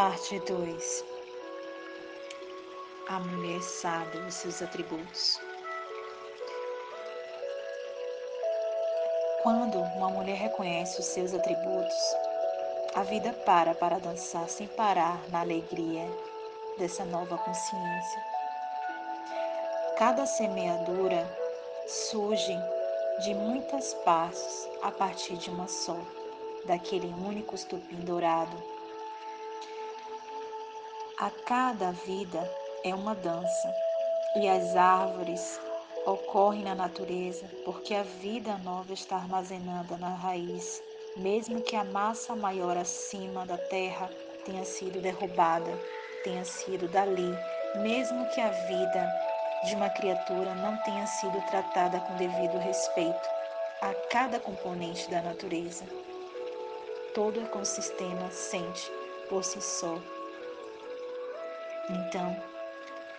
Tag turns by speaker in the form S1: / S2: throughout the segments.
S1: Parte 2 A mulher sabe os seus atributos. Quando uma mulher reconhece os seus atributos, a vida para para dançar sem parar na alegria dessa nova consciência. Cada semeadura surge de muitas partes a partir de uma só, daquele único estupim dourado. A cada vida é uma dança, e as árvores ocorrem na natureza porque a vida nova está armazenada na raiz, mesmo que a massa maior acima da terra tenha sido derrubada, tenha sido dali, mesmo que a vida de uma criatura não tenha sido tratada com devido respeito a cada componente da natureza. Todo ecossistema sente por si só. Então,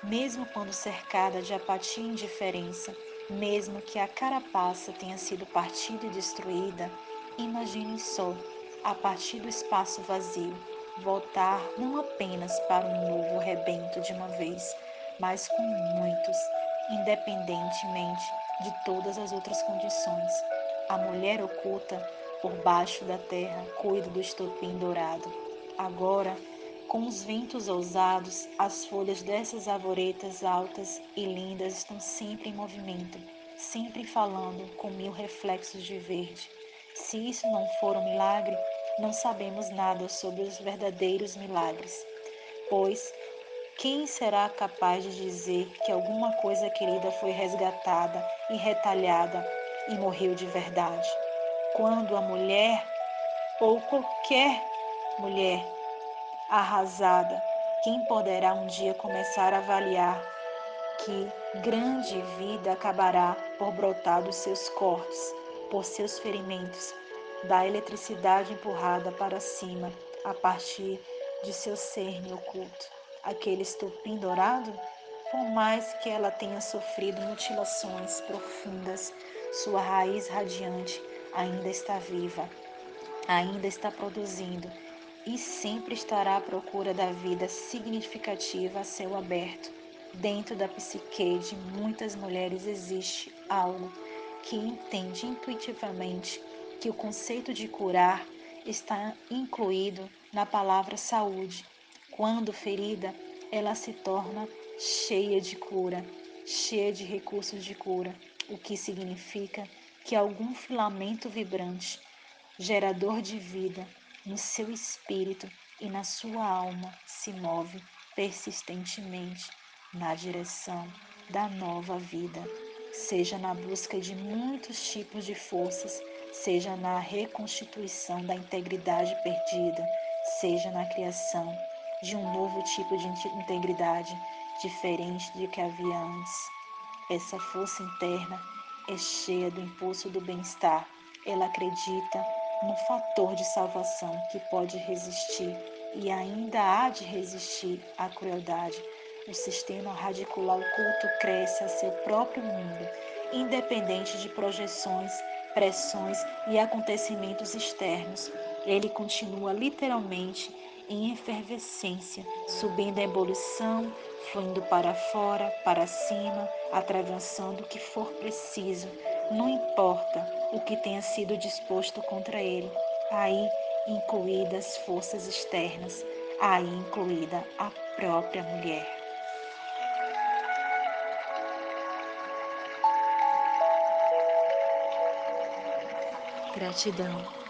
S1: mesmo quando cercada de apatia e indiferença, mesmo que a carapaça tenha sido partida e destruída, imagine só, a partir do espaço vazio, voltar não apenas para um novo rebento de uma vez, mas com muitos, independentemente de todas as outras condições. A mulher oculta por baixo da terra cuida do estopim dourado. Agora, com os ventos ousados, as folhas dessas arvoretas altas e lindas estão sempre em movimento, sempre falando com mil reflexos de verde. Se isso não for um milagre, não sabemos nada sobre os verdadeiros milagres, pois quem será capaz de dizer que alguma coisa querida foi resgatada e retalhada e morreu de verdade? Quando a mulher ou qualquer mulher arrasada, quem poderá um dia começar a avaliar que grande vida acabará por brotar dos seus cortes, por seus ferimentos, da eletricidade empurrada para cima a partir de seu cerne oculto? aquele estupim dourado? Por mais que ela tenha sofrido mutilações profundas, sua raiz radiante ainda está viva, ainda está produzindo e sempre estará à procura da vida significativa a céu aberto. Dentro da psique de muitas mulheres existe algo que entende intuitivamente que o conceito de curar está incluído na palavra saúde quando ferida, ela se torna cheia de cura, cheia de recursos de cura, o que significa que algum filamento vibrante, gerador de vida, no seu espírito e na sua alma se move persistentemente na direção da nova vida, seja na busca de muitos tipos de forças, seja na reconstituição da integridade perdida, seja na criação de um novo tipo de integridade, diferente de que havia antes. Essa força interna é cheia do impulso do bem-estar. Ela acredita no fator de salvação que pode resistir e ainda há de resistir à crueldade. O sistema radicular oculto cresce a seu próprio mundo, independente de projeções, pressões e acontecimentos externos. Ele continua literalmente em efervescência, subindo a ebulição, fluindo para fora, para cima, atravessando o que for preciso, não importa o que tenha sido disposto contra ele, aí incluídas forças externas, aí incluída a própria mulher. Gratidão.